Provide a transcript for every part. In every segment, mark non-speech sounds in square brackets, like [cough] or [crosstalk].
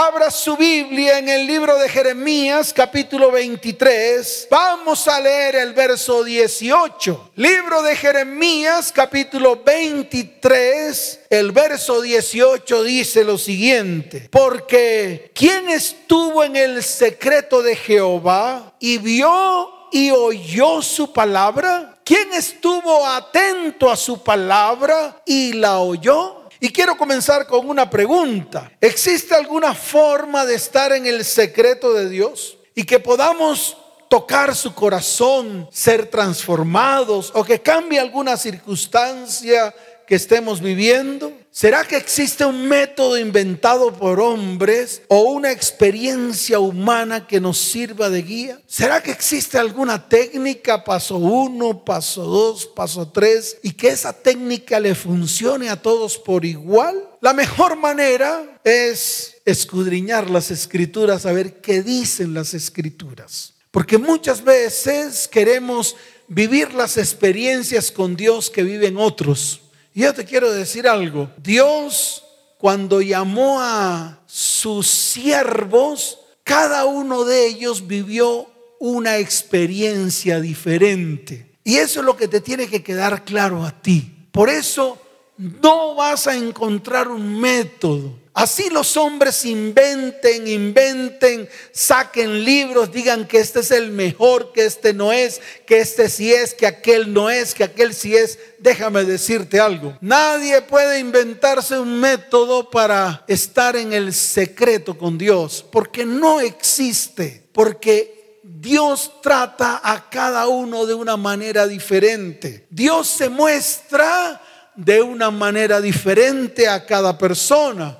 abra su Biblia en el libro de Jeremías capítulo 23. Vamos a leer el verso 18. Libro de Jeremías capítulo 23. El verso 18 dice lo siguiente. Porque ¿quién estuvo en el secreto de Jehová y vio y oyó su palabra? ¿Quién estuvo atento a su palabra y la oyó? Y quiero comenzar con una pregunta. ¿Existe alguna forma de estar en el secreto de Dios y que podamos tocar su corazón, ser transformados o que cambie alguna circunstancia que estemos viviendo? ¿Será que existe un método inventado por hombres o una experiencia humana que nos sirva de guía? ¿Será que existe alguna técnica, paso uno, paso dos, paso tres, y que esa técnica le funcione a todos por igual? La mejor manera es escudriñar las escrituras, saber qué dicen las escrituras. Porque muchas veces queremos vivir las experiencias con Dios que viven otros y yo te quiero decir algo. Dios cuando llamó a sus siervos, cada uno de ellos vivió una experiencia diferente. Y eso es lo que te tiene que quedar claro a ti. Por eso no vas a encontrar un método. Así los hombres inventen, inventen, saquen libros, digan que este es el mejor, que este no es, que este sí es, que aquel no es, que aquel sí es. Déjame decirte algo. Nadie puede inventarse un método para estar en el secreto con Dios, porque no existe, porque Dios trata a cada uno de una manera diferente. Dios se muestra de una manera diferente a cada persona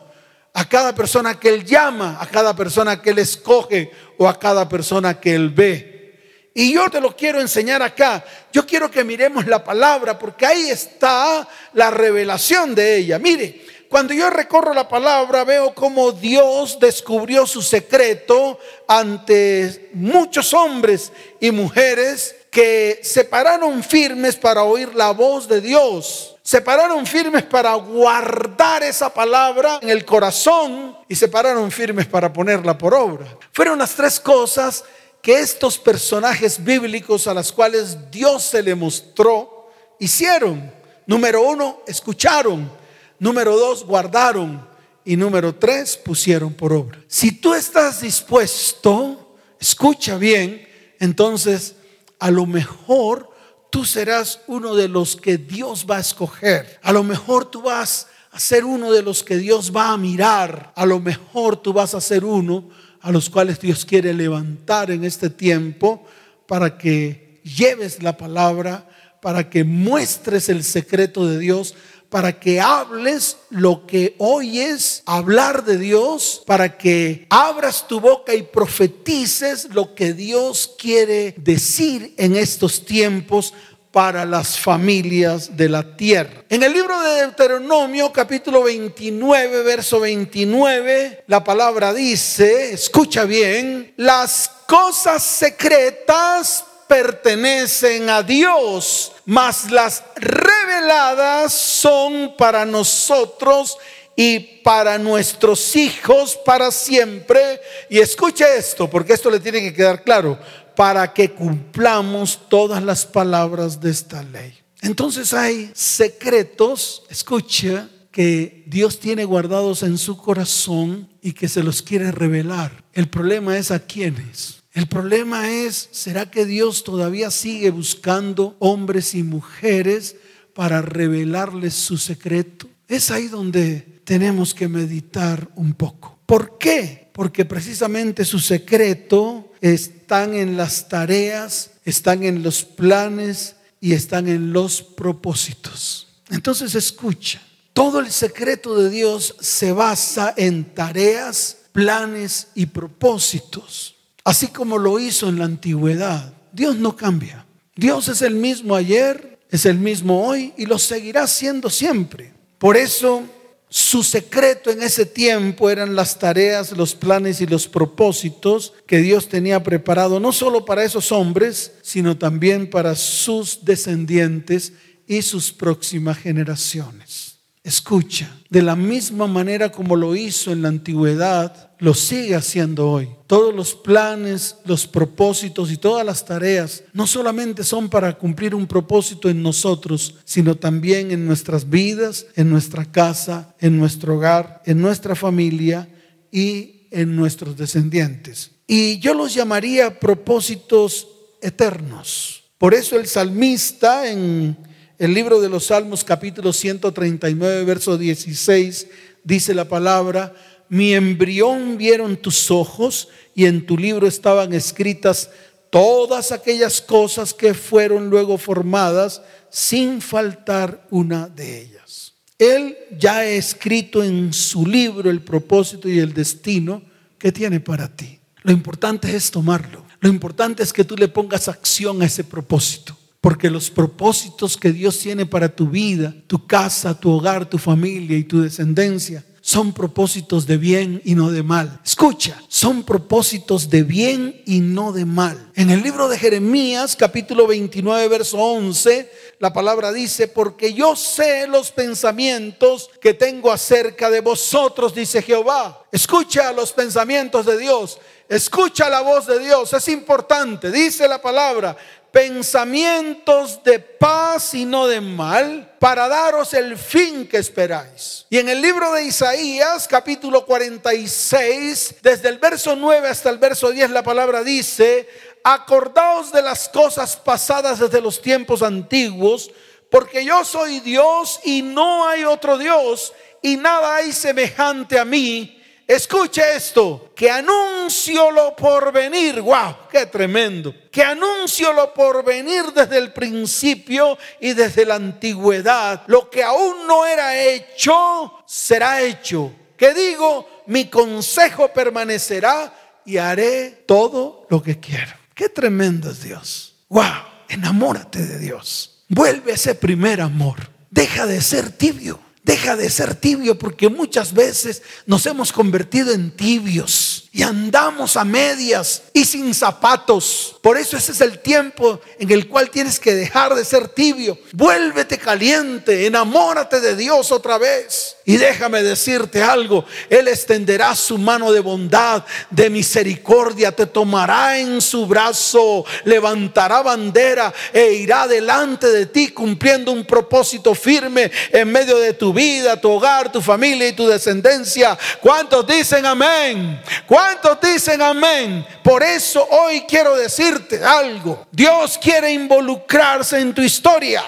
a cada persona que Él llama, a cada persona que Él escoge o a cada persona que Él ve. Y yo te lo quiero enseñar acá. Yo quiero que miremos la palabra porque ahí está la revelación de ella. Mire, cuando yo recorro la palabra veo cómo Dios descubrió su secreto ante muchos hombres y mujeres que se pararon firmes para oír la voz de Dios se pararon firmes para guardar esa palabra en el corazón y se pararon firmes para ponerla por obra. Fueron las tres cosas que estos personajes bíblicos a las cuales Dios se le mostró hicieron. Número uno, escucharon. Número dos, guardaron. Y número tres, pusieron por obra. Si tú estás dispuesto, escucha bien, entonces a lo mejor tú serás uno de los que Dios va a escoger. A lo mejor tú vas a ser uno de los que Dios va a mirar. A lo mejor tú vas a ser uno a los cuales Dios quiere levantar en este tiempo para que lleves la palabra, para que muestres el secreto de Dios, para que hables lo que oyes, hablar de Dios, para que abras tu boca y profetices lo que Dios quiere decir en estos tiempos para las familias de la tierra. En el libro de Deuteronomio capítulo 29, verso 29, la palabra dice, escucha bien, las cosas secretas pertenecen a Dios, mas las reveladas son para nosotros y para nuestros hijos para siempre. Y escuche esto, porque esto le tiene que quedar claro, para que cumplamos todas las palabras de esta ley. Entonces hay secretos, escucha, que Dios tiene guardados en su corazón y que se los quiere revelar. El problema es a quiénes. El problema es, ¿será que Dios todavía sigue buscando hombres y mujeres para revelarles su secreto? Es ahí donde tenemos que meditar un poco. ¿Por qué? Porque precisamente su secreto están en las tareas, están en los planes y están en los propósitos. Entonces escucha, todo el secreto de Dios se basa en tareas, planes y propósitos así como lo hizo en la antigüedad. Dios no cambia. Dios es el mismo ayer, es el mismo hoy y lo seguirá siendo siempre. Por eso su secreto en ese tiempo eran las tareas, los planes y los propósitos que Dios tenía preparado no solo para esos hombres, sino también para sus descendientes y sus próximas generaciones. Escucha, de la misma manera como lo hizo en la antigüedad, lo sigue haciendo hoy. Todos los planes, los propósitos y todas las tareas no solamente son para cumplir un propósito en nosotros, sino también en nuestras vidas, en nuestra casa, en nuestro hogar, en nuestra familia y en nuestros descendientes. Y yo los llamaría propósitos eternos. Por eso el salmista en el libro de los Salmos capítulo 139, verso 16, dice la palabra, mi embrión vieron tus ojos y en tu libro estaban escritas todas aquellas cosas que fueron luego formadas sin faltar una de ellas. Él ya ha escrito en su libro el propósito y el destino que tiene para ti. Lo importante es tomarlo. Lo importante es que tú le pongas acción a ese propósito. Porque los propósitos que Dios tiene para tu vida, tu casa, tu hogar, tu familia y tu descendencia son propósitos de bien y no de mal. Escucha, son propósitos de bien y no de mal. En el libro de Jeremías, capítulo 29, verso 11, la palabra dice, porque yo sé los pensamientos que tengo acerca de vosotros, dice Jehová. Escucha los pensamientos de Dios. Escucha la voz de Dios, es importante, dice la palabra, pensamientos de paz y no de mal, para daros el fin que esperáis. Y en el libro de Isaías, capítulo 46, desde el verso 9 hasta el verso 10, la palabra dice, acordaos de las cosas pasadas desde los tiempos antiguos, porque yo soy Dios y no hay otro Dios, y nada hay semejante a mí Escuche esto, que anuncio lo por venir, wow, qué tremendo. Que anuncio lo por venir desde el principio y desde la antigüedad. Lo que aún no era hecho, será hecho. Que digo, mi consejo permanecerá y haré todo lo que quiero. Qué tremendo es Dios. Wow, enamórate de Dios. Vuelve a ese primer amor. Deja de ser tibio. Deja de ser tibio porque muchas veces nos hemos convertido en tibios y andamos a medias y sin zapatos. Por eso ese es el tiempo en el cual tienes que dejar de ser tibio. Vuélvete caliente, enamórate de Dios otra vez. Y déjame decirte algo, Él extenderá su mano de bondad, de misericordia, te tomará en su brazo, levantará bandera e irá delante de ti cumpliendo un propósito firme en medio de tu vida, tu hogar, tu familia y tu descendencia. ¿Cuántos dicen amén? ¿Cuántos dicen amén? Por eso hoy quiero decirte algo. Dios quiere involucrarse en tu historia.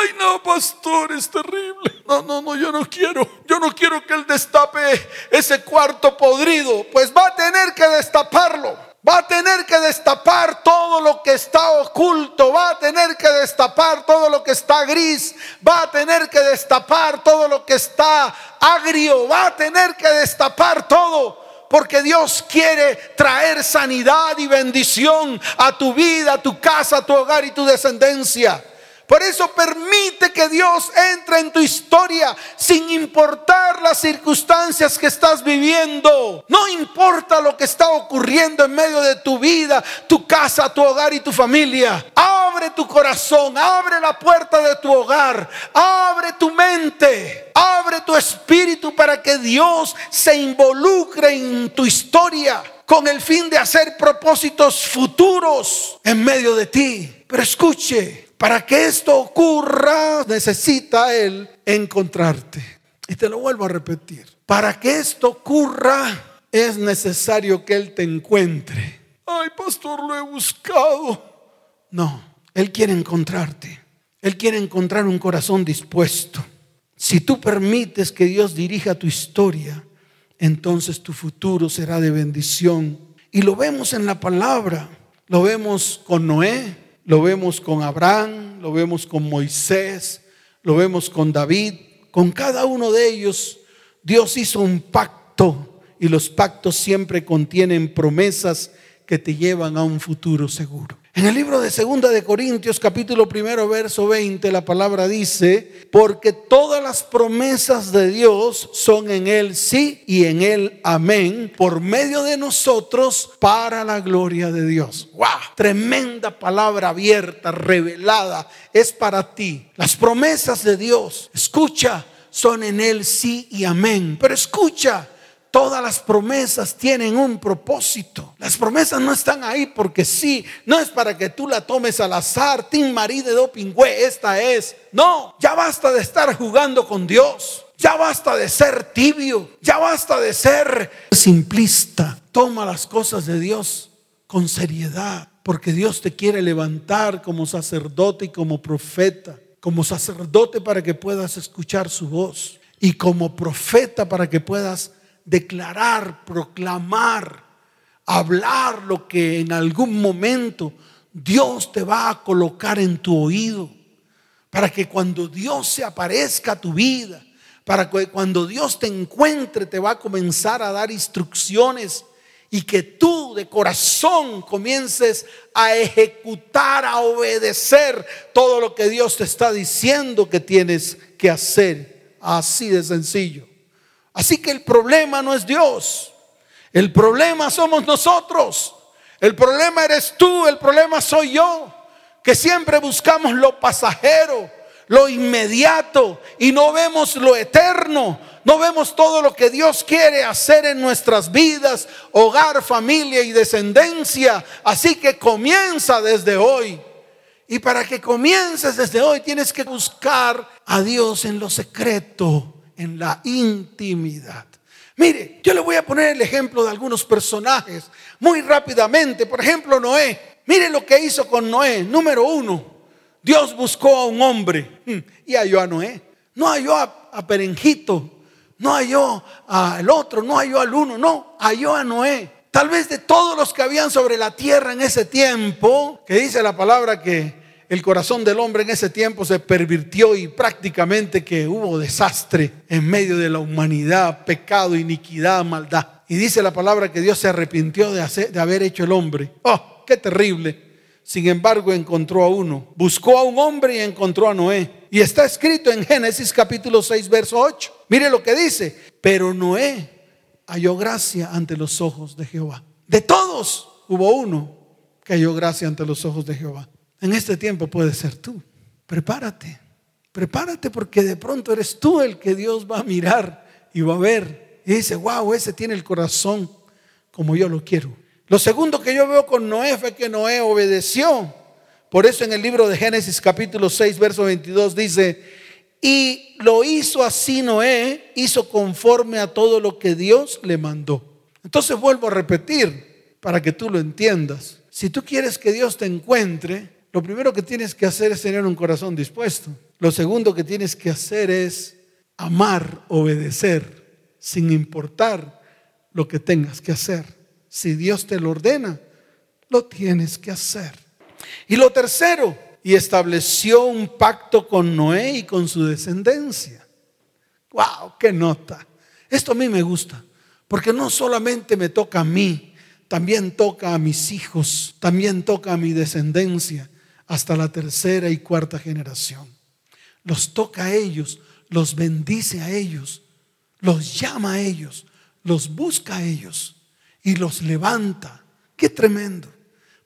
Ay, no, pastor, es terrible. No, no, no, yo no quiero. Yo no quiero que Él destape ese cuarto podrido. Pues va a tener que destaparlo. Va a tener que destapar todo lo que está oculto, va a tener que destapar todo lo que está gris, va a tener que destapar todo lo que está agrio, va a tener que destapar todo porque Dios quiere traer sanidad y bendición a tu vida, a tu casa, a tu hogar y tu descendencia. Por eso permite que Dios entre en tu historia sin importar las circunstancias que estás viviendo. No importa lo que está ocurriendo en medio de tu vida, tu casa, tu hogar y tu familia. Abre tu corazón, abre la puerta de tu hogar, abre tu mente, abre tu espíritu para que Dios se involucre en tu historia con el fin de hacer propósitos futuros en medio de ti. Pero escuche, para que esto ocurra, necesita Él encontrarte. Y te lo vuelvo a repetir. Para que esto ocurra, es necesario que Él te encuentre. Ay, pastor, lo he buscado. No, Él quiere encontrarte. Él quiere encontrar un corazón dispuesto. Si tú permites que Dios dirija tu historia, entonces tu futuro será de bendición. Y lo vemos en la palabra. Lo vemos con Noé, lo vemos con Abraham, lo vemos con Moisés, lo vemos con David. Con cada uno de ellos Dios hizo un pacto y los pactos siempre contienen promesas que te llevan a un futuro seguro. En el libro de Segunda de Corintios, capítulo primero, verso 20, la palabra dice, porque todas las promesas de Dios son en Él sí y en Él amén, por medio de nosotros para la gloria de Dios. ¡Wow! Tremenda palabra abierta, revelada, es para ti. Las promesas de Dios, escucha, son en Él sí y amén. Pero escucha, todas las promesas tienen un propósito. Las promesas no están ahí porque sí, no es para que tú la tomes al azar, Tim Marie de Dopingüe, esta es. No, ya basta de estar jugando con Dios. Ya basta de ser tibio, ya basta de ser simplista. Toma las cosas de Dios con seriedad, porque Dios te quiere levantar como sacerdote y como profeta. Como sacerdote para que puedas escuchar su voz y como profeta para que puedas declarar, proclamar, hablar lo que en algún momento Dios te va a colocar en tu oído. Para que cuando Dios se aparezca a tu vida, para que cuando Dios te encuentre te va a comenzar a dar instrucciones y que tú de corazón comiences a ejecutar, a obedecer todo lo que Dios te está diciendo que tienes que hacer. Así de sencillo. Así que el problema no es Dios. El problema somos nosotros. El problema eres tú, el problema soy yo, que siempre buscamos lo pasajero, lo inmediato y no vemos lo eterno. No vemos todo lo que Dios quiere hacer en nuestras vidas, hogar, familia y descendencia. Así que comienza desde hoy. Y para que comiences desde hoy tienes que buscar a Dios en lo secreto, en la intimidad. Mire, yo le voy a poner el ejemplo de algunos personajes muy rápidamente. Por ejemplo, Noé. Mire lo que hizo con Noé. Número uno, Dios buscó a un hombre hmm, y halló a Noé. No halló a, Perenjito, no halló al otro, no halló al uno, no, halló a Noé. Tal vez de todos los que habían sobre la tierra en ese tiempo, que dice la palabra que el corazón del hombre en ese tiempo se pervirtió y prácticamente que hubo desastre en medio de la humanidad, pecado, iniquidad, maldad. Y dice la palabra que Dios se arrepintió de, de haber hecho el hombre. Oh, qué terrible. Sin embargo, encontró a uno. Buscó a un hombre y encontró a Noé. Y está escrito en Génesis capítulo 6, verso 8. Mire lo que dice. Pero Noé halló gracia ante los ojos de Jehová. De todos hubo uno que halló gracia ante los ojos de Jehová. En este tiempo puede ser tú. Prepárate. Prepárate porque de pronto eres tú el que Dios va a mirar y va a ver. Y dice, wow, ese tiene el corazón como yo lo quiero. Lo segundo que yo veo con Noé fue que Noé obedeció. Por eso en el libro de Génesis capítulo 6, verso 22 dice, y lo hizo así Noé, hizo conforme a todo lo que Dios le mandó. Entonces vuelvo a repetir para que tú lo entiendas. Si tú quieres que Dios te encuentre, lo primero que tienes que hacer es tener un corazón dispuesto. Lo segundo que tienes que hacer es amar, obedecer, sin importar lo que tengas que hacer. Si Dios te lo ordena, lo tienes que hacer. Y lo tercero, y estableció un pacto con Noé y con su descendencia. ¡Wow! ¡Qué nota! Esto a mí me gusta, porque no solamente me toca a mí, también toca a mis hijos, también toca a mi descendencia, hasta la tercera y cuarta generación. Los toca a ellos, los bendice a ellos, los llama a ellos, los busca a ellos y los levanta. Qué tremendo.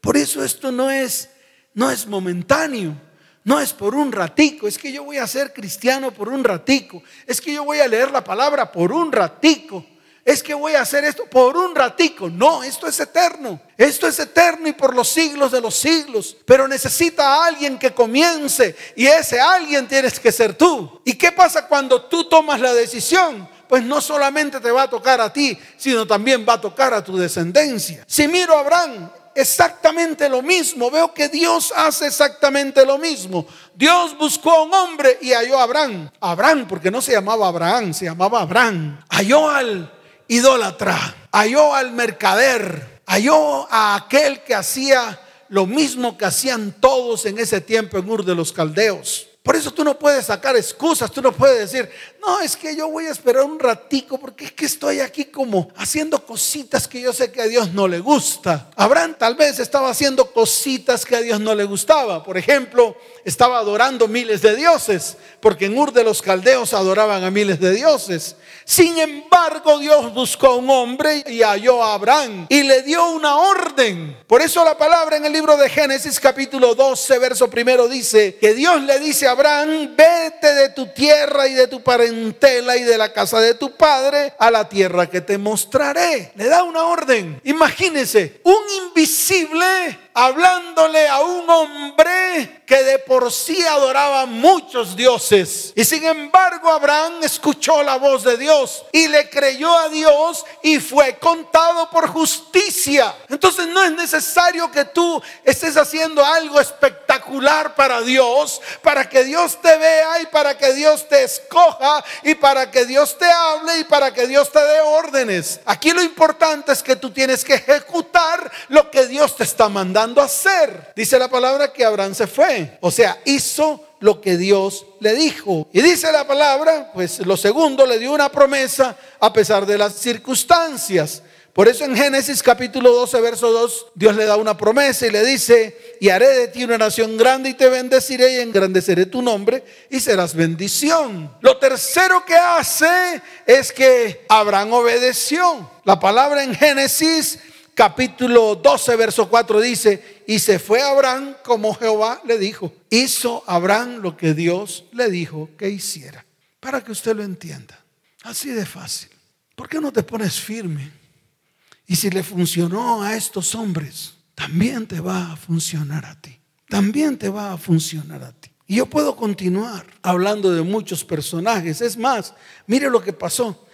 Por eso esto no es no es momentáneo. No es por un ratico, es que yo voy a ser cristiano por un ratico, es que yo voy a leer la palabra por un ratico, es que voy a hacer esto por un ratico. No, esto es eterno. Esto es eterno y por los siglos de los siglos. Pero necesita a alguien que comience y ese alguien tienes que ser tú. ¿Y qué pasa cuando tú tomas la decisión? pues no solamente te va a tocar a ti, sino también va a tocar a tu descendencia. Si miro a Abraham, exactamente lo mismo. Veo que Dios hace exactamente lo mismo. Dios buscó a un hombre y halló a Abraham. Abraham, porque no se llamaba Abraham, se llamaba Abraham. Halló al idólatra, halló al mercader, halló a aquel que hacía lo mismo que hacían todos en ese tiempo en Ur de los Caldeos. Por eso tú no puedes sacar excusas, tú no puedes decir, no, es que yo voy a esperar un ratico porque es que estoy aquí como haciendo cositas que yo sé que a Dios no le gusta. Abraham tal vez estaba haciendo cositas que a Dios no le gustaba. Por ejemplo, estaba adorando miles de dioses, porque en Ur de los Caldeos adoraban a miles de dioses. Sin embargo, Dios buscó a un hombre y halló a Abraham y le dio una orden. Por eso la palabra en el libro de Génesis capítulo 12, verso primero dice que Dios le dice a Abraham, vete de tu tierra y de tu parentela y de la casa de tu padre a la tierra que te mostraré. Le da una orden. Imagínense, un invisible hablándole a un hombre que de por sí adoraba muchos dioses. Y sin embargo Abraham escuchó la voz de Dios y le creyó a Dios y fue contado por justicia. Entonces no es necesario que tú estés haciendo algo espectacular para Dios, para que Dios te vea y para que Dios te escoja y para que Dios te hable y para que Dios te dé órdenes. Aquí lo importante es que tú tienes que ejecutar lo que Dios te está mandando hacer. Dice la palabra que Abraham se fue. O sea, hizo lo que Dios le dijo. Y dice la palabra, pues lo segundo, le dio una promesa a pesar de las circunstancias. Por eso en Génesis capítulo 12, verso 2, Dios le da una promesa y le dice, y haré de ti una nación grande y te bendeciré y engrandeceré tu nombre y serás bendición. Lo tercero que hace es que Abraham obedeció. La palabra en Génesis capítulo 12, verso 4 dice, y se fue Abraham como Jehová le dijo. Hizo Abraham lo que Dios le dijo que hiciera. Para que usted lo entienda. Así de fácil. ¿Por qué no te pones firme? Y si le funcionó a estos hombres, también te va a funcionar a ti. También te va a funcionar a ti. Y yo puedo continuar hablando de muchos personajes. Es más, mire lo que pasó.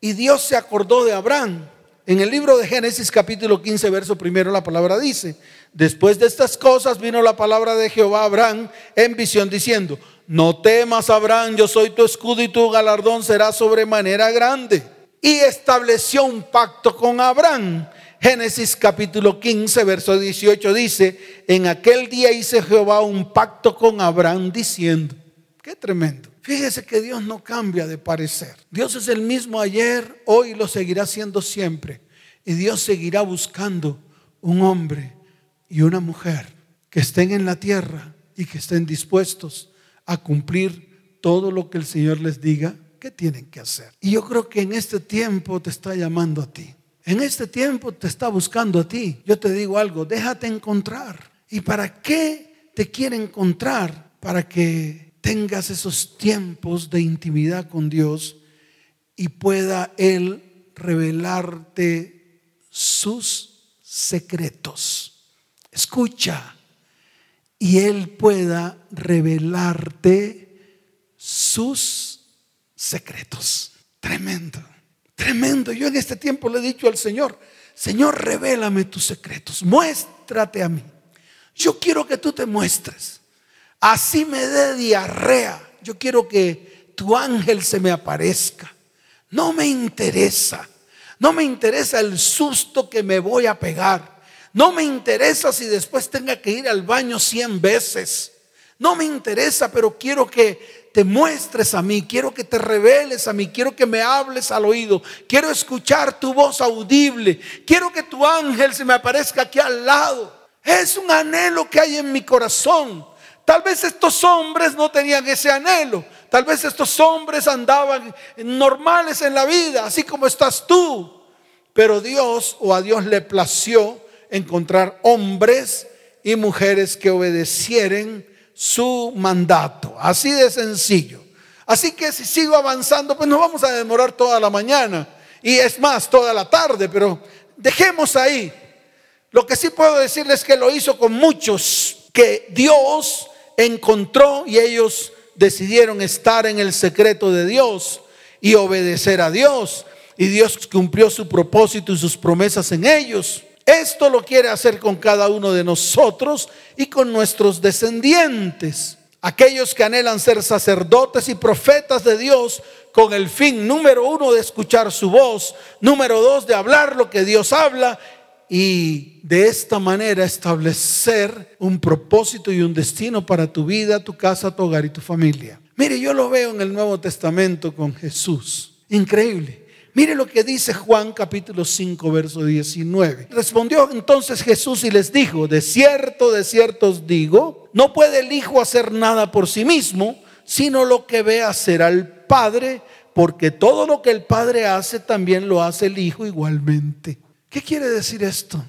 Y Dios se acordó de Abraham en el libro de Génesis capítulo 15, verso primero, la palabra dice, después de estas cosas vino la palabra de Jehová a Abraham en visión diciendo, no temas Abraham, yo soy tu escudo y tu galardón será sobremanera grande. Y estableció un pacto con Abraham. Génesis capítulo 15, verso 18 dice, en aquel día hice Jehová un pacto con Abraham diciendo, qué tremendo. Fíjese que Dios no cambia de parecer. Dios es el mismo ayer, hoy lo seguirá siendo siempre. Y Dios seguirá buscando un hombre y una mujer que estén en la tierra y que estén dispuestos a cumplir todo lo que el Señor les diga que tienen que hacer. Y yo creo que en este tiempo te está llamando a ti. En este tiempo te está buscando a ti. Yo te digo algo, déjate encontrar. ¿Y para qué te quiere encontrar? Para que tengas esos tiempos de intimidad con Dios y pueda Él revelarte sus secretos. Escucha, y Él pueda revelarte sus secretos. Tremendo, tremendo. Yo en este tiempo le he dicho al Señor, Señor, revélame tus secretos, muéstrate a mí. Yo quiero que tú te muestres así me dé diarrea, yo quiero que tu ángel se me aparezca. No me interesa, no me interesa el susto que me voy a pegar. No me interesa si después tenga que ir al baño cien veces. No me interesa, pero quiero que te muestres a mí, quiero que te reveles a mí, quiero que me hables al oído, quiero escuchar tu voz audible, quiero que tu ángel se me aparezca aquí al lado. Es un anhelo que hay en mi corazón. Tal vez estos hombres no tenían ese anhelo. Tal vez estos hombres andaban normales en la vida, así como estás tú. Pero Dios o a Dios le plació encontrar hombres y mujeres que obedecieren su mandato. Así de sencillo. Así que si sigo avanzando, pues nos vamos a demorar toda la mañana. Y es más, toda la tarde, pero dejemos ahí. Lo que sí puedo decirles es que lo hizo con muchos, que Dios encontró y ellos decidieron estar en el secreto de Dios y obedecer a Dios. Y Dios cumplió su propósito y sus promesas en ellos. Esto lo quiere hacer con cada uno de nosotros y con nuestros descendientes. Aquellos que anhelan ser sacerdotes y profetas de Dios con el fin, número uno, de escuchar su voz, número dos, de hablar lo que Dios habla y de esta manera establecer un propósito y un destino para tu vida, tu casa, tu hogar y tu familia. Mire, yo lo veo en el Nuevo Testamento con Jesús. Increíble. Mire lo que dice Juan capítulo 5, verso 19. Respondió entonces Jesús y les dijo, de cierto, de cierto os digo, no puede el Hijo hacer nada por sí mismo, sino lo que ve hacer al Padre, porque todo lo que el Padre hace también lo hace el Hijo igualmente. ¿Qué quiere decir esto?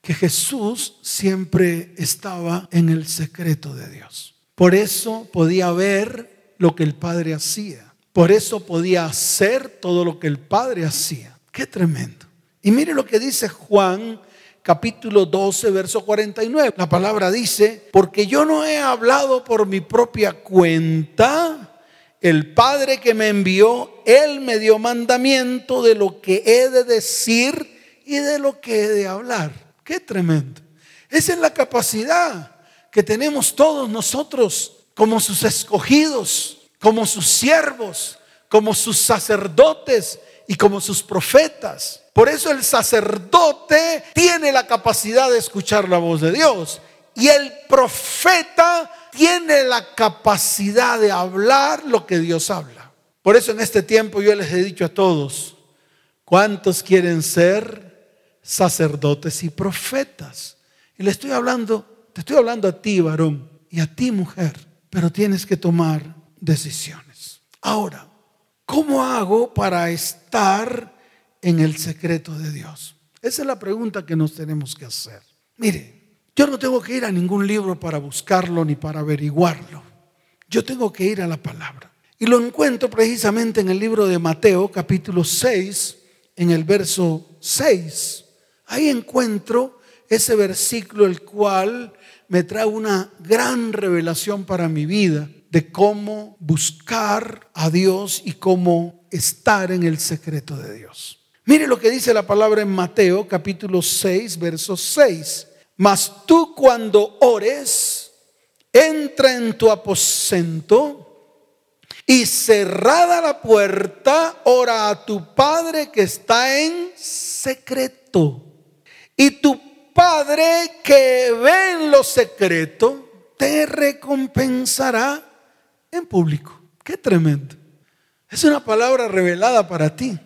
Que Jesús siempre estaba en el secreto de Dios. Por eso podía ver lo que el Padre hacía. Por eso podía hacer todo lo que el Padre hacía. Qué tremendo. Y mire lo que dice Juan capítulo 12, verso 49. La palabra dice, porque yo no he hablado por mi propia cuenta, el Padre que me envió, Él me dio mandamiento de lo que he de decir y de lo que he de hablar. Qué tremendo. Esa es la capacidad que tenemos todos nosotros como sus escogidos, como sus siervos, como sus sacerdotes y como sus profetas. Por eso el sacerdote tiene la capacidad de escuchar la voz de Dios y el profeta tiene la capacidad de hablar lo que Dios habla. Por eso en este tiempo yo les he dicho a todos, ¿cuántos quieren ser sacerdotes y profetas? Y le estoy hablando, te estoy hablando a ti, varón, y a ti, mujer, pero tienes que tomar decisiones. Ahora, ¿cómo hago para estar en el secreto de Dios? Esa es la pregunta que nos tenemos que hacer. Mire, yo no tengo que ir a ningún libro para buscarlo ni para averiguarlo. Yo tengo que ir a la palabra. Y lo encuentro precisamente en el libro de Mateo, capítulo 6, en el verso 6. Ahí encuentro ese versículo el cual me trae una gran revelación para mi vida de cómo buscar a Dios y cómo estar en el secreto de Dios. Mire lo que dice la palabra en Mateo capítulo 6, verso 6. Mas tú cuando ores, entra en tu aposento y cerrada la puerta, ora a tu Padre que está en secreto. Y tu Padre que ve en lo secreto, te recompensará en público. Qué tremendo. Es una palabra revelada para ti.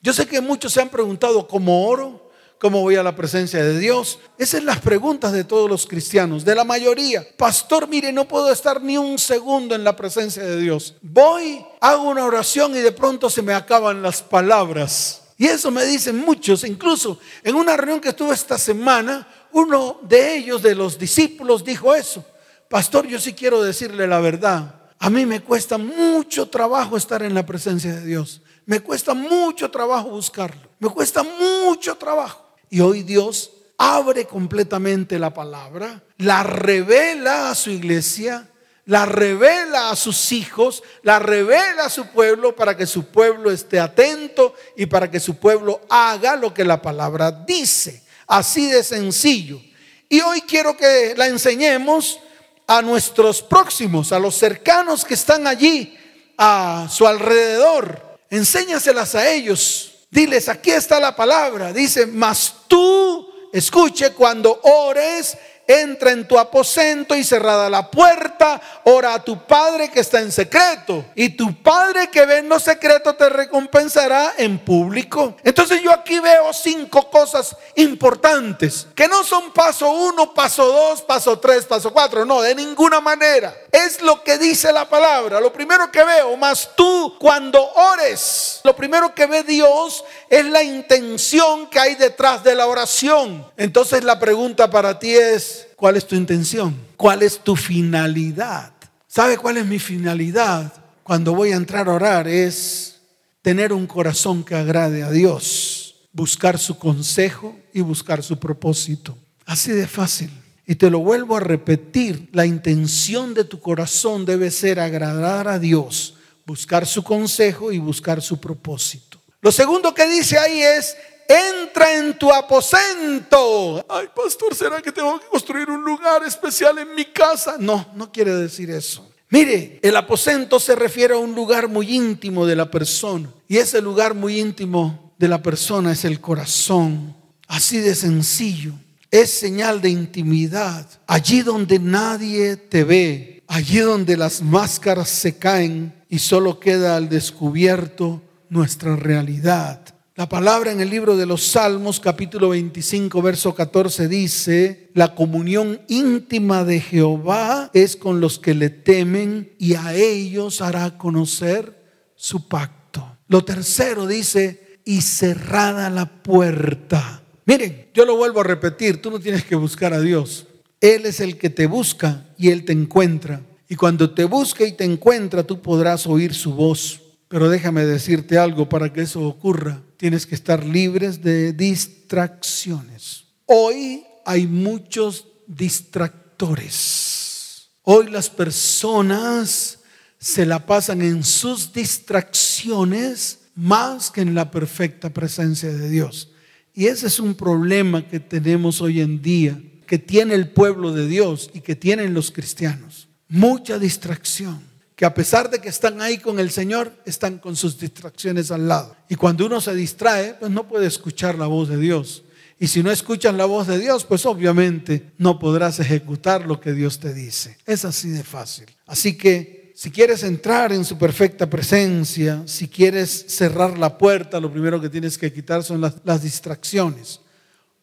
Yo sé que muchos se han preguntado cómo oro, cómo voy a la presencia de Dios. Esas son las preguntas de todos los cristianos, de la mayoría. Pastor, mire, no puedo estar ni un segundo en la presencia de Dios. Voy, hago una oración y de pronto se me acaban las palabras. Y eso me dicen muchos, incluso en una reunión que estuve esta semana, uno de ellos, de los discípulos, dijo eso. Pastor, yo sí quiero decirle la verdad. A mí me cuesta mucho trabajo estar en la presencia de Dios. Me cuesta mucho trabajo buscarlo. Me cuesta mucho trabajo. Y hoy Dios abre completamente la palabra, la revela a su iglesia la revela a sus hijos, la revela a su pueblo para que su pueblo esté atento y para que su pueblo haga lo que la palabra dice. Así de sencillo. Y hoy quiero que la enseñemos a nuestros próximos, a los cercanos que están allí a su alrededor. Enséñaselas a ellos. Diles, aquí está la palabra. Dice, mas tú escuche cuando ores entra en tu aposento y cerrada la puerta, ora a tu Padre que está en secreto. Y tu Padre que ve en lo secreto te recompensará en público. Entonces yo aquí veo cinco cosas importantes, que no son paso uno, paso dos, paso tres, paso cuatro, no, de ninguna manera. Es lo que dice la palabra. Lo primero que veo, más tú cuando ores, lo primero que ve Dios es la intención que hay detrás de la oración. Entonces la pregunta para ti es, ¿Cuál es tu intención? ¿Cuál es tu finalidad? ¿Sabe cuál es mi finalidad cuando voy a entrar a orar? Es tener un corazón que agrade a Dios, buscar su consejo y buscar su propósito. Así de fácil. Y te lo vuelvo a repetir, la intención de tu corazón debe ser agradar a Dios, buscar su consejo y buscar su propósito. Lo segundo que dice ahí es entra en tu aposento. Ay, pastor, ¿será que tengo que construir un lugar especial en mi casa? No, no quiere decir eso. Mire, el aposento se refiere a un lugar muy íntimo de la persona. Y ese lugar muy íntimo de la persona es el corazón. Así de sencillo. Es señal de intimidad. Allí donde nadie te ve. Allí donde las máscaras se caen y solo queda al descubierto nuestra realidad. La palabra en el libro de los Salmos, capítulo 25, verso 14, dice, la comunión íntima de Jehová es con los que le temen y a ellos hará conocer su pacto. Lo tercero dice, y cerrada la puerta. Miren, yo lo vuelvo a repetir, tú no tienes que buscar a Dios. Él es el que te busca y Él te encuentra. Y cuando te busque y te encuentra, tú podrás oír su voz. Pero déjame decirte algo, para que eso ocurra, tienes que estar libres de distracciones. Hoy hay muchos distractores. Hoy las personas se la pasan en sus distracciones más que en la perfecta presencia de Dios. Y ese es un problema que tenemos hoy en día, que tiene el pueblo de Dios y que tienen los cristianos. Mucha distracción que a pesar de que están ahí con el Señor, están con sus distracciones al lado. Y cuando uno se distrae, pues no puede escuchar la voz de Dios. Y si no escuchas la voz de Dios, pues obviamente no podrás ejecutar lo que Dios te dice. Es así de fácil. Así que si quieres entrar en su perfecta presencia, si quieres cerrar la puerta, lo primero que tienes que quitar son las, las distracciones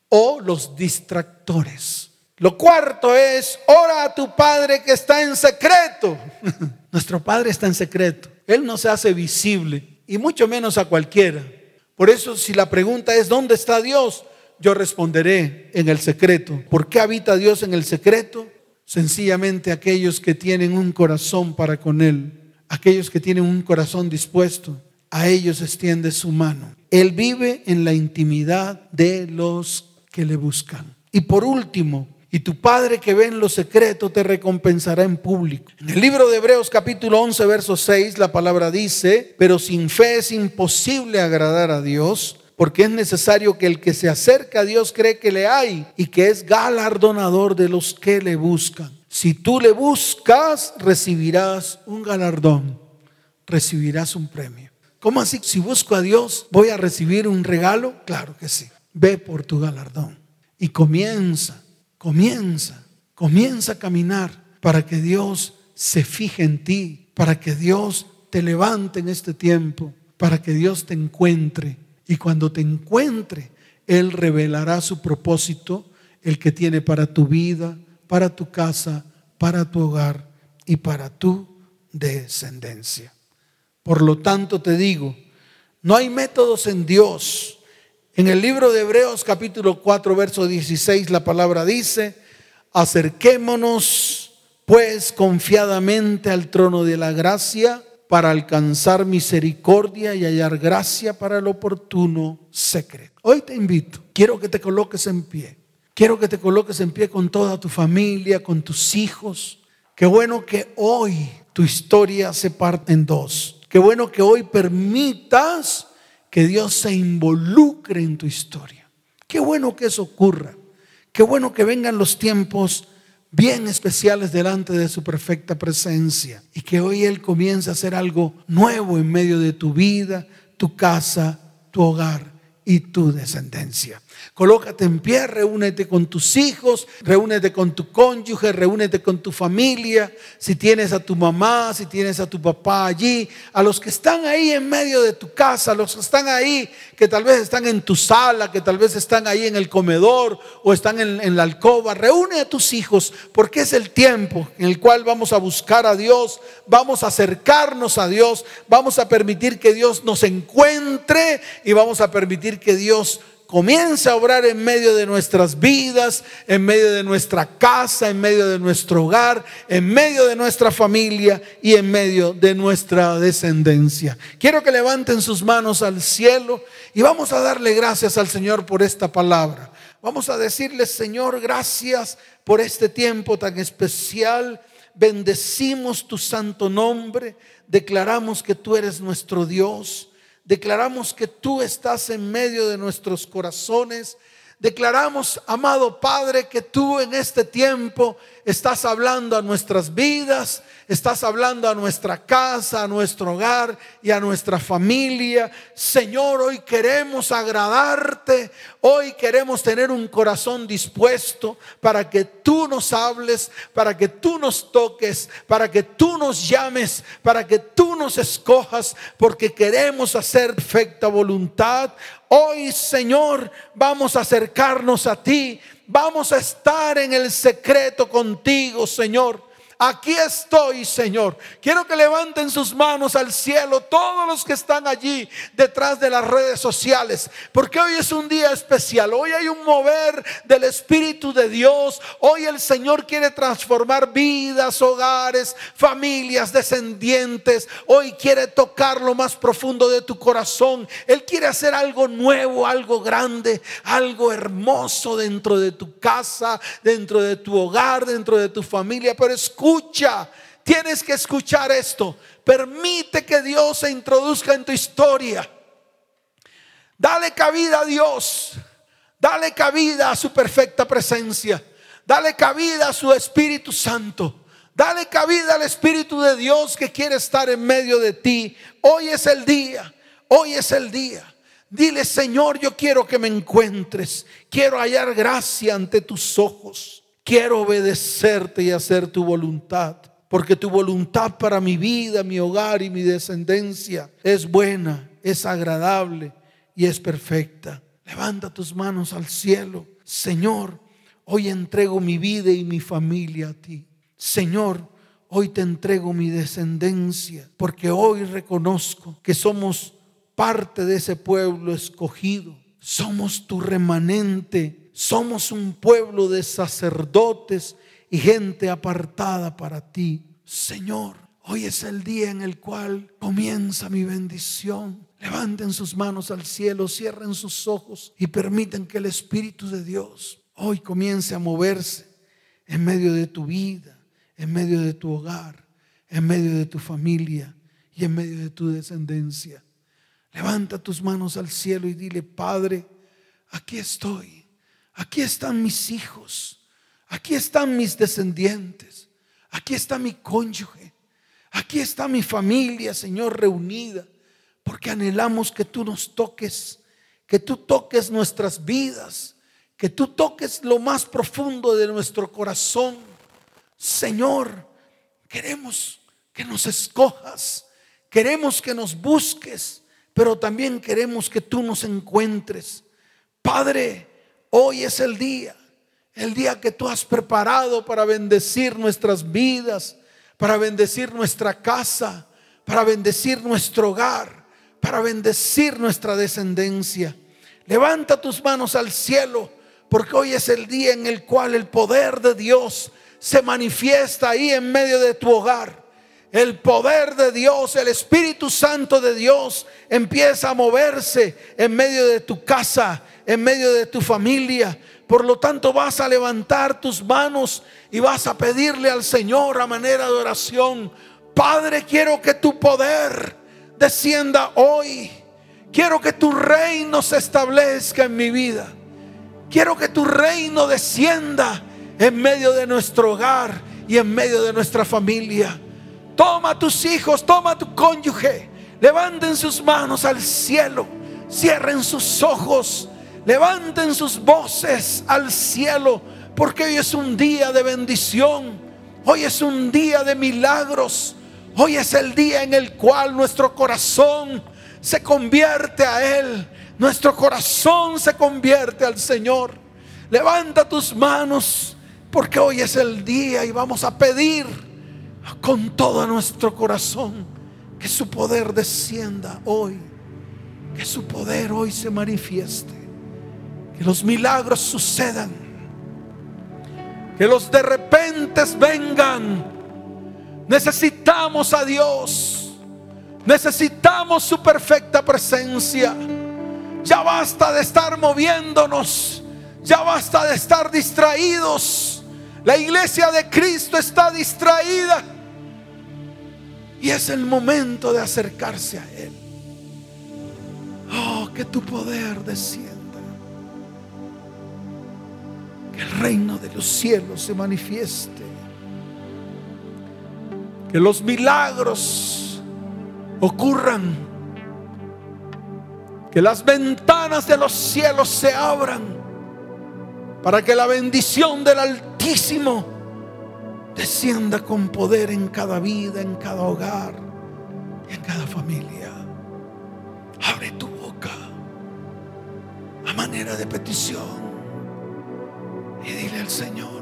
o los distractores. Lo cuarto es, ora a tu Padre que está en secreto. [laughs] Nuestro Padre está en secreto. Él no se hace visible y mucho menos a cualquiera. Por eso si la pregunta es, ¿dónde está Dios? Yo responderé en el secreto. ¿Por qué habita Dios en el secreto? Sencillamente aquellos que tienen un corazón para con Él, aquellos que tienen un corazón dispuesto, a ellos extiende su mano. Él vive en la intimidad de los que le buscan. Y por último, y tu Padre que ve en lo secreto te recompensará en público. En el libro de Hebreos capítulo 11, verso 6, la palabra dice, pero sin fe es imposible agradar a Dios, porque es necesario que el que se acerca a Dios cree que le hay y que es galardonador de los que le buscan. Si tú le buscas, recibirás un galardón, recibirás un premio. ¿Cómo así? Si busco a Dios, ¿voy a recibir un regalo? Claro que sí. Ve por tu galardón y comienza Comienza, comienza a caminar para que Dios se fije en ti, para que Dios te levante en este tiempo, para que Dios te encuentre. Y cuando te encuentre, Él revelará su propósito, el que tiene para tu vida, para tu casa, para tu hogar y para tu descendencia. Por lo tanto te digo, no hay métodos en Dios en el libro de Hebreos capítulo 4, verso 16, la palabra dice, acerquémonos pues confiadamente al trono de la gracia para alcanzar misericordia y hallar gracia para el oportuno secreto. Hoy te invito, quiero que te coloques en pie. Quiero que te coloques en pie con toda tu familia, con tus hijos. Qué bueno que hoy tu historia se parte en dos. Qué bueno que hoy permitas que Dios se involucre en tu historia. Qué bueno que eso ocurra. Qué bueno que vengan los tiempos bien especiales delante de su perfecta presencia y que hoy Él comience a hacer algo nuevo en medio de tu vida, tu casa, tu hogar y tu descendencia. Colócate en pie, reúnete con tus hijos, reúnete con tu cónyuge, reúnete con tu familia. Si tienes a tu mamá, si tienes a tu papá allí, a los que están ahí en medio de tu casa, a los que están ahí, que tal vez están en tu sala, que tal vez están ahí en el comedor o están en, en la alcoba, reúne a tus hijos porque es el tiempo en el cual vamos a buscar a Dios, vamos a acercarnos a Dios, vamos a permitir que Dios nos encuentre y vamos a permitir que Dios comienza a obrar en medio de nuestras vidas, en medio de nuestra casa, en medio de nuestro hogar, en medio de nuestra familia y en medio de nuestra descendencia. Quiero que levanten sus manos al cielo y vamos a darle gracias al Señor por esta palabra. Vamos a decirle, Señor, gracias por este tiempo tan especial. Bendecimos tu santo nombre. Declaramos que tú eres nuestro Dios Declaramos que tú estás en medio de nuestros corazones. Declaramos, amado Padre, que tú en este tiempo estás hablando a nuestras vidas, estás hablando a nuestra casa, a nuestro hogar y a nuestra familia. Señor, hoy queremos agradarte, hoy queremos tener un corazón dispuesto para que tú nos hables, para que tú nos toques, para que tú nos llames, para que tú nos escojas, porque queremos hacer perfecta voluntad. Hoy, Señor, vamos a acercarnos a ti Vamos a estar en el secreto contigo, Señor. Aquí estoy, Señor. Quiero que levanten sus manos al cielo todos los que están allí detrás de las redes sociales, porque hoy es un día especial. Hoy hay un mover del Espíritu de Dios. Hoy el Señor quiere transformar vidas, hogares, familias, descendientes. Hoy quiere tocar lo más profundo de tu corazón. Él quiere hacer algo nuevo, algo grande, algo hermoso dentro de tu casa, dentro de tu hogar, dentro de tu familia. Pero escucha, tienes que escuchar esto. Permite que Dios se introduzca en tu historia. Dale cabida a Dios. Dale cabida a su perfecta presencia. Dale cabida a su Espíritu Santo. Dale cabida al Espíritu de Dios que quiere estar en medio de ti. Hoy es el día. Hoy es el día. Dile, Señor, yo quiero que me encuentres. Quiero hallar gracia ante tus ojos. Quiero obedecerte y hacer tu voluntad. Porque tu voluntad para mi vida, mi hogar y mi descendencia es buena, es agradable y es perfecta. Levanta tus manos al cielo. Señor, hoy entrego mi vida y mi familia a ti. Señor, hoy te entrego mi descendencia, porque hoy reconozco que somos parte de ese pueblo escogido. Somos tu remanente. Somos un pueblo de sacerdotes y gente apartada para ti. Señor, hoy es el día en el cual comienza mi bendición. Levanten sus manos al cielo, cierren sus ojos y permiten que el Espíritu de Dios hoy comience a moverse en medio de tu vida, en medio de tu hogar, en medio de tu familia y en medio de tu descendencia. Levanta tus manos al cielo y dile, Padre, aquí estoy. Aquí están mis hijos. Aquí están mis descendientes. Aquí está mi cónyuge. Aquí está mi familia, Señor, reunida. Porque anhelamos que tú nos toques, que tú toques nuestras vidas, que tú toques lo más profundo de nuestro corazón. Señor, queremos que nos escojas, queremos que nos busques pero también queremos que tú nos encuentres. Padre, hoy es el día, el día que tú has preparado para bendecir nuestras vidas, para bendecir nuestra casa, para bendecir nuestro hogar, para bendecir nuestra descendencia. Levanta tus manos al cielo, porque hoy es el día en el cual el poder de Dios se manifiesta ahí en medio de tu hogar el poder de Dios, el Espíritu Santo de Dios empieza a moverse en medio de tu casa, en medio de tu familia. Por lo tanto vas a levantar tus manos y vas a pedirle al Señor a manera de oración, Padre, quiero que tu poder descienda hoy. Quiero que tu reino se establezca en mi vida. Quiero que tu reino descienda en medio de nuestro hogar y en medio de nuestra familia. Toma tus hijos, toma tu cónyuge. Levanten sus manos al cielo. Cierren sus ojos. Levanten sus voces al cielo. Porque hoy es un día de bendición. Hoy es un día de milagros. Hoy es el día en el cual nuestro corazón se convierte a Él. Nuestro corazón se convierte al Señor. Levanta tus manos porque hoy es el día y vamos a pedir con todo nuestro corazón que su poder descienda hoy, que su poder hoy se manifieste, que los milagros sucedan, que los de repente vengan. Necesitamos a Dios, necesitamos su perfecta presencia. Ya basta de estar moviéndonos, ya basta de estar distraídos. La iglesia de Cristo está distraída. Y es el momento de acercarse a Él. Oh, que tu poder descienda. Que el reino de los cielos se manifieste. Que los milagros ocurran. Que las ventanas de los cielos se abran. Para que la bendición del Altísimo descienda con poder en cada vida, en cada hogar en cada familia. Abre tu boca a manera de petición y dile al Señor,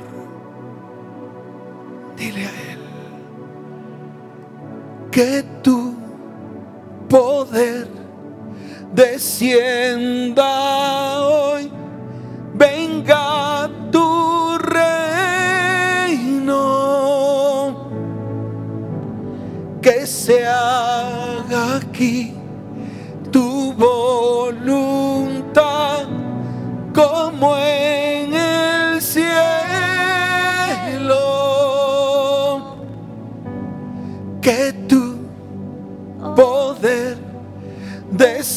dile a Él. que tu poder descienda hoy, venga tu reino, que se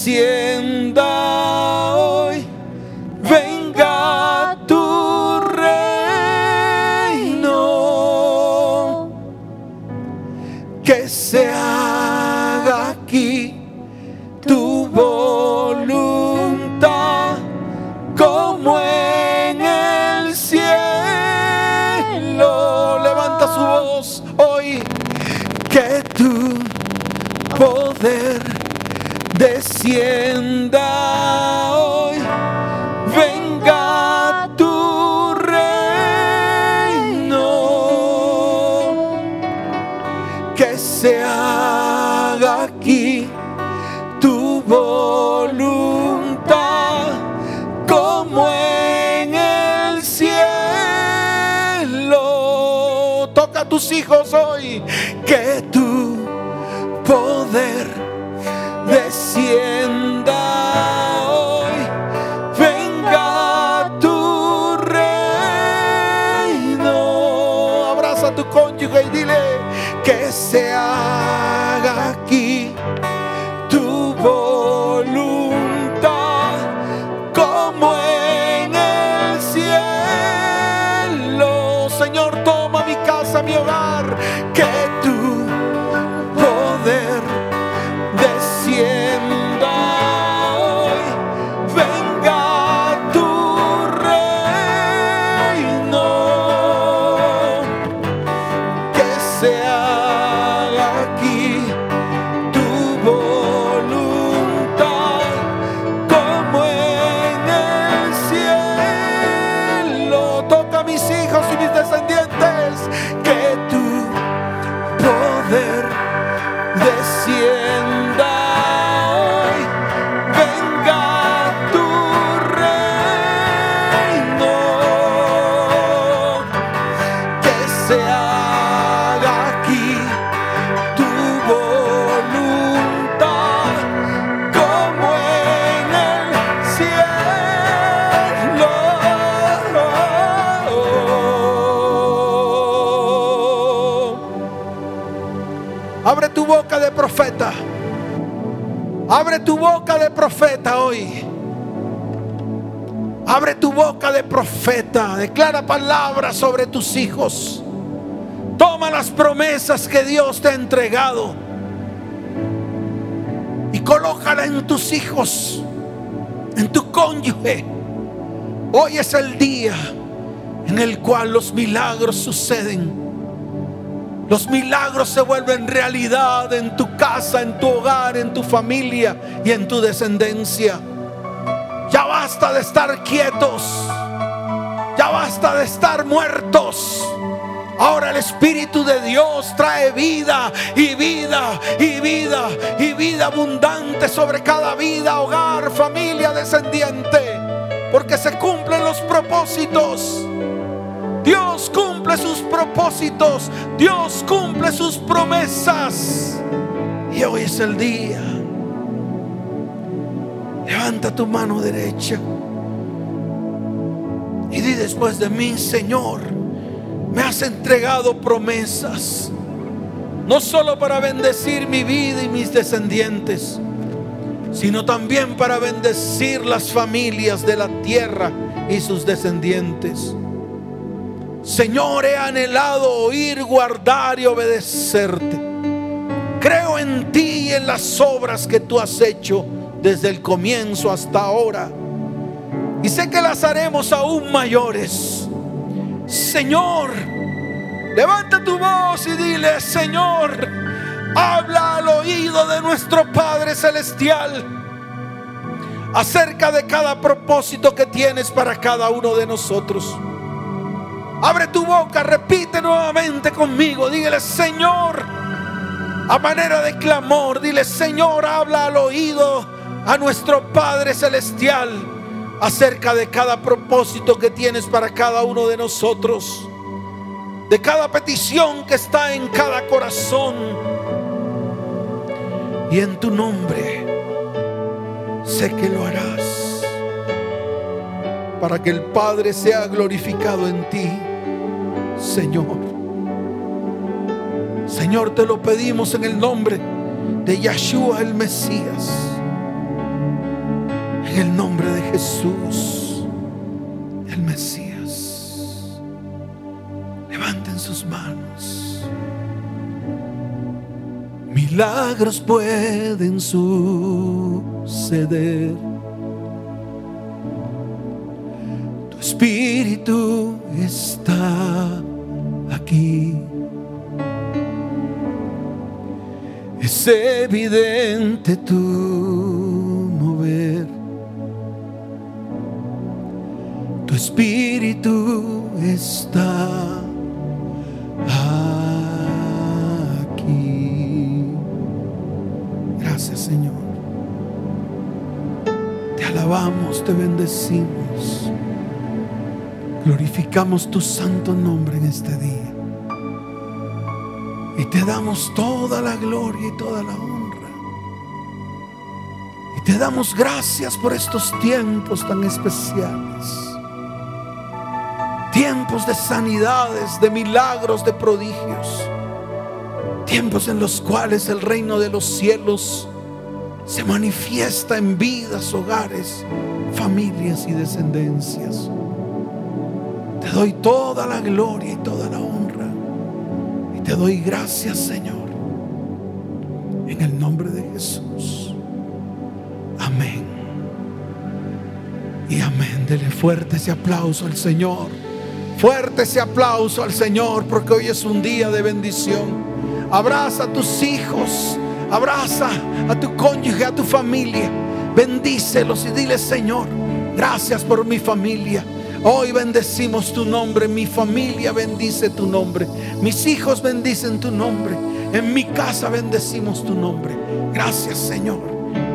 descienda hijos hoy, que tu poder descienda venga tu reino. Abraza tu cónyuge y dile que se haga aquí profeta hoy. Abre tu boca de profeta. Declara palabras sobre tus hijos. Toma las promesas que Dios te ha entregado y colócala en tus hijos, en tu cónyuge. Hoy es el día en el cual los milagros suceden. Los milagros se vuelven realidad en tu casa, en tu hogar, en tu familia y en tu descendencia. Ya basta de estar quietos. Ya basta de estar muertos. Ahora el Espíritu de Dios trae vida y vida y vida y vida abundante sobre cada vida, hogar, familia, descendiente. Porque se cumplen los propósitos. Dios cumple sus propósitos. Dios cumple sus promesas. Y hoy es el día. Levanta tu mano derecha. Y di después de mí, Señor, me has entregado promesas. No solo para bendecir mi vida y mis descendientes, sino también para bendecir las familias de la tierra y sus descendientes. Señor, he anhelado oír, guardar y obedecerte. Creo en ti y en las obras que tú has hecho desde el comienzo hasta ahora. Y sé que las haremos aún mayores. Señor, levanta tu voz y dile, Señor, habla al oído de nuestro Padre Celestial acerca de cada propósito que tienes para cada uno de nosotros. Abre tu boca, repite nuevamente conmigo, dígale, Señor, A manera de clamor, dile, Señor, habla al oído a nuestro Padre Celestial acerca de cada propósito que tienes para cada uno de nosotros, de cada petición que está en cada corazón. Y en tu nombre sé que lo harás para que el Padre sea glorificado en ti, Señor. Señor, te lo pedimos en el nombre de Yeshua el Mesías. En el nombre de Jesús, el Mesías. Levanten sus manos. Milagros pueden suceder. Tu espíritu está aquí. Es evidente tu mover. Tu espíritu está aquí. Gracias Señor. Te alabamos, te bendecimos. Glorificamos tu santo nombre en este día. Y te damos toda la gloria y toda la honra. Y te damos gracias por estos tiempos tan especiales. Tiempos de sanidades, de milagros, de prodigios. Tiempos en los cuales el reino de los cielos se manifiesta en vidas, hogares, familias y descendencias. Te doy toda la gloria y toda la honra. Te doy gracias, Señor. En el nombre de Jesús. Amén. Y amén. Dele fuerte ese aplauso al Señor. Fuerte ese aplauso al Señor porque hoy es un día de bendición. Abraza a tus hijos. Abraza a tu cónyuge, a tu familia. Bendícelos y dile, Señor, gracias por mi familia. Hoy bendecimos tu nombre, mi familia bendice tu nombre, mis hijos bendicen tu nombre, en mi casa bendecimos tu nombre. Gracias Señor,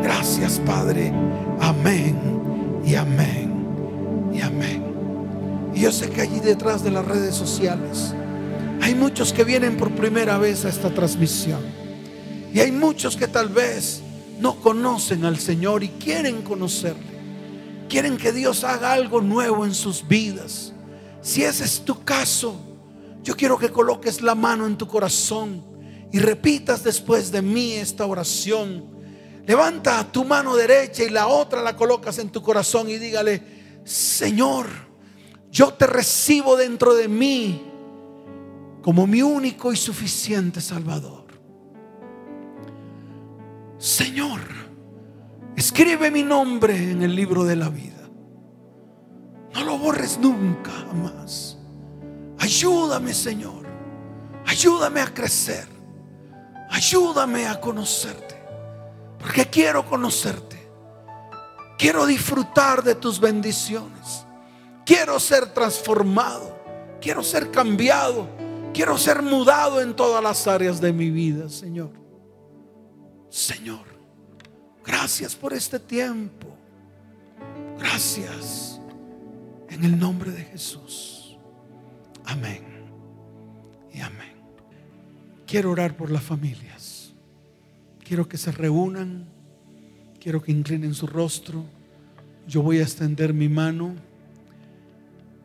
gracias Padre. Amén y amén y amén. Y yo sé que allí detrás de las redes sociales hay muchos que vienen por primera vez a esta transmisión. Y hay muchos que tal vez no conocen al Señor y quieren conocerle quieren que Dios haga algo nuevo en sus vidas. Si ese es tu caso, yo quiero que coloques la mano en tu corazón y repitas después de mí esta oración. Levanta tu mano derecha y la otra la colocas en tu corazón y dígale, Señor, yo te recibo dentro de mí como mi único y suficiente Salvador. Señor, Escribe mi nombre en el libro de la vida. No lo borres nunca, jamás. Ayúdame, Señor. Ayúdame a crecer. Ayúdame a conocerte. Porque quiero conocerte. Quiero disfrutar de tus bendiciones. Quiero ser transformado. Quiero ser cambiado. Quiero ser mudado en todas las áreas de mi vida, Señor. Señor. Gracias por este tiempo. Gracias. En el nombre de Jesús. Amén. Y amén. Quiero orar por las familias. Quiero que se reúnan. Quiero que inclinen su rostro. Yo voy a extender mi mano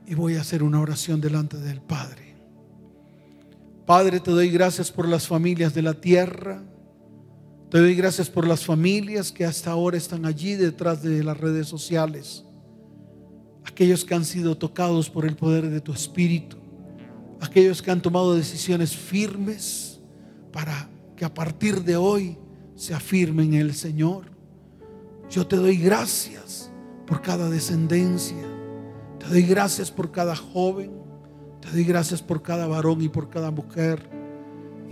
y voy a hacer una oración delante del Padre. Padre, te doy gracias por las familias de la tierra te doy gracias por las familias que hasta ahora están allí detrás de las redes sociales. Aquellos que han sido tocados por el poder de tu Espíritu. Aquellos que han tomado decisiones firmes para que a partir de hoy se afirmen en el Señor. Yo te doy gracias por cada descendencia. Te doy gracias por cada joven. Te doy gracias por cada varón y por cada mujer.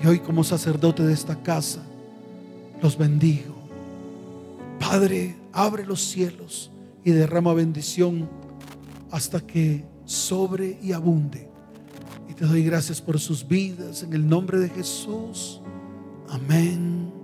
Y hoy como sacerdote de esta casa los bendigo. Padre, abre los cielos y derrama bendición hasta que sobre y abunde. Y te doy gracias por sus vidas en el nombre de Jesús. Amén